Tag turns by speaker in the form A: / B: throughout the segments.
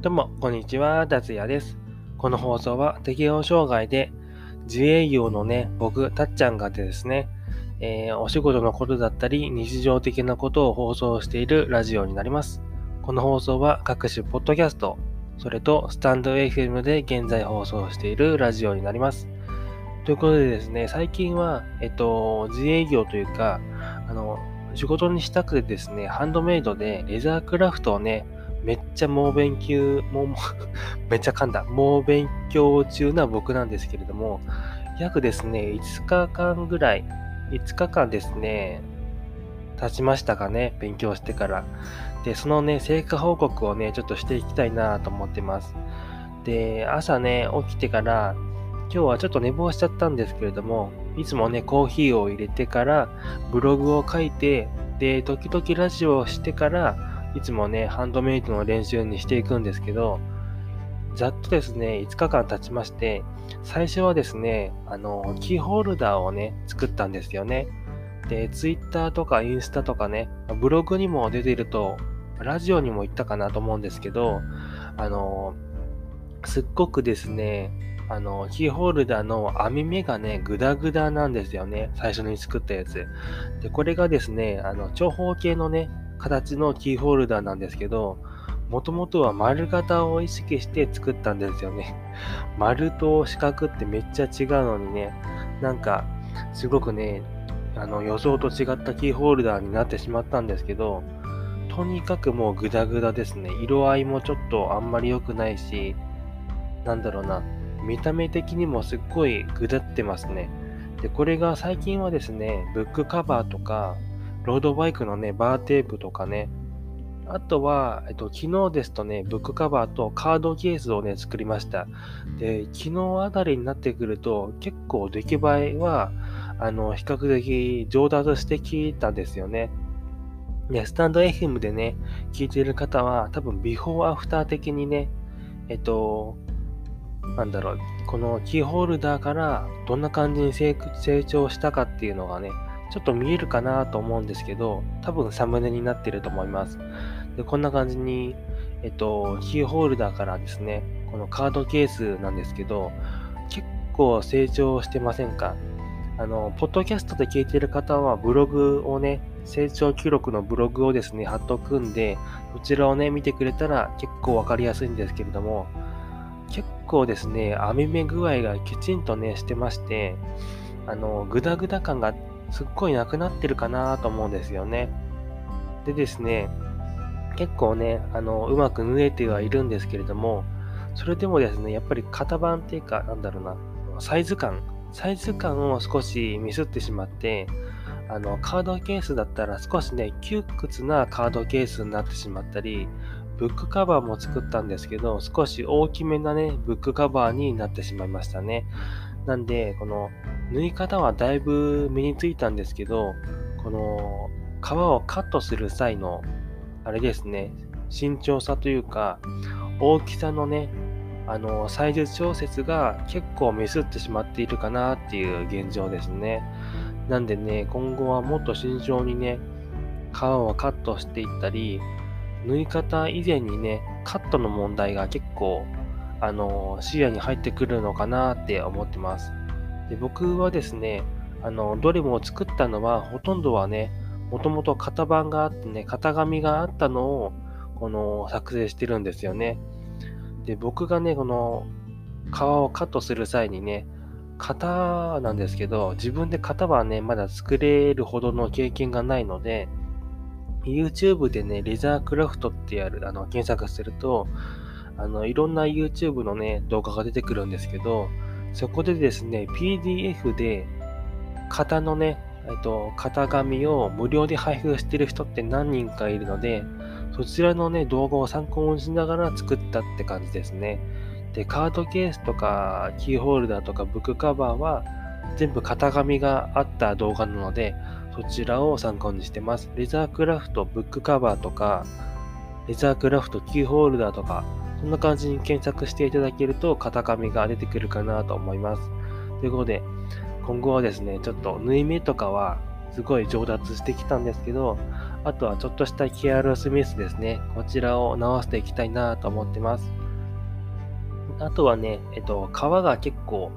A: どうも、こんにちは、達也です。この放送は適応障害で自営業のね、僕、たっちゃんがですね、えー、お仕事のことだったり、日常的なことを放送しているラジオになります。この放送は各種ポッドキャスト、それとスタンド FM で現在放送しているラジオになります。ということでですね、最近は、えっと、自営業というか、あの、仕事にしたくてですね、ハンドメイドでレザークラフトをね、めっちゃ猛勉強、もう、めっちゃ噛んだ、猛勉強中な僕なんですけれども、約ですね、5日間ぐらい、5日間ですね、経ちましたかね、勉強してから。で、そのね、成果報告をね、ちょっとしていきたいなと思ってます。で、朝ね、起きてから、今日はちょっと寝坊しちゃったんですけれども、いつもね、コーヒーを入れてから、ブログを書いて、で、時々ラジオをしてから、いつもね、ハンドメイドの練習にしていくんですけど、ざっとですね、5日間経ちまして、最初はですね、あの、キーホルダーをね、作ったんですよね。で、Twitter とかインスタとかね、ブログにも出てると、ラジオにも言ったかなと思うんですけど、あの、すっごくですね、あの、キーホルダーの網目がね、グダグダなんですよね。最初に作ったやつ。で、これがですね、あの、長方形のね、形のキーホルダーなんですけど、もともとは丸型を意識して作ったんですよね。丸と四角ってめっちゃ違うのにね、なんか、すごくね、あの、予想と違ったキーホルダーになってしまったんですけど、とにかくもうグダグダですね。色合いもちょっとあんまり良くないし、なんだろうな、見た目的にもすっごいぐだってますね。で、これが最近はですね、ブックカバーとか、ロードバイクのね、バーテープとかね、あとは、えっと、昨日ですとね、ブックカバーとカードケースをね、作りました。で、昨日あたりになってくると、結構出来栄えは、あの、比較的上達してきたんですよね。で、スタンド FM でね、聞いてる方は、多分、ビフォーアフター的にね、えっと、なんだろう、このキーホルダーからどんな感じに成長したかっていうのがね、ちょっと見えるかなと思うんですけど、多分サムネになってると思います。で、こんな感じに、えっと、キーホルダーからですね、このカードケースなんですけど、結構成長してませんか？あの、ポッドキャストで聞いてる方はブログをね、成長記録のブログをですね、貼っとくんで、そちらをね、見てくれたら結構わかりやすいんですけれども、結構ですね、網目具合がきちんとね、してまして、あの、グダグダ感がすっごいなくなってるかなと思うんですよね。でですね、結構ね、あの、うまく縫えてはいるんですけれども、それでもですね、やっぱり型番っていうか、なんだろうな、サイズ感、サイズ感を少しミスってしまって、あの、カードケースだったら少しね、窮屈なカードケースになってしまったり、ブックカバーも作ったんですけど、少し大きめなね、ブックカバーになってしまいましたね。なんで、この縫い方はだいぶ身についたんですけど、この皮をカットする際の、あれですね、慎重さというか、大きさのね、あの、サイズ調節が結構ミスってしまっているかなっていう現状ですね。なんでね、今後はもっと慎重にね、皮をカットしていったり、縫い方以前にね、カットの問題が結構、あの、視野に入ってくるのかなって思ってます。で僕はですね、あの、どれも作ったのは、ほとんどはね、もともと型番があってね、型紙があったのを、この、作成してるんですよね。で、僕がね、この、皮をカットする際にね、型なんですけど、自分で型はね、まだ作れるほどの経験がないので、YouTube でね、レザークラフトってやる、あの、検索すると、あの、いろんな YouTube のね、動画が出てくるんですけど、そこでですね、PDF で、型のね、えっと、型紙を無料で配布してる人って何人かいるので、そちらのね、動画を参考にしながら作ったって感じですね。で、カードケースとか、キーホルダーとか、ブックカバーは、全部型紙があった動画なので、そちらを参考にしてます。レザークラフト、ブックカバーとか、レザークラフト、キーホルダーとか、そんな感じに検索していただけると、型紙が出てくるかなと思います。ということで、今後はですね、ちょっと縫い目とかはすごい上達してきたんですけど、あとはちょっとしたケアルスミスですね。こちらを直していきたいなと思ってます。あとはね、えっと、皮が結構、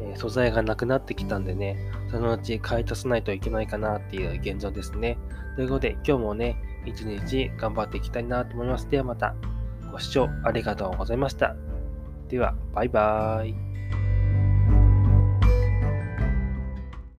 A: え素材がなくなってきたんでね、そのうち買い足さないといけないかなっていう現状ですね。ということで、今日もね、一日頑張っていきたいなと思います。ではまた、ご視聴ありがとうございました。では、バイバーイ。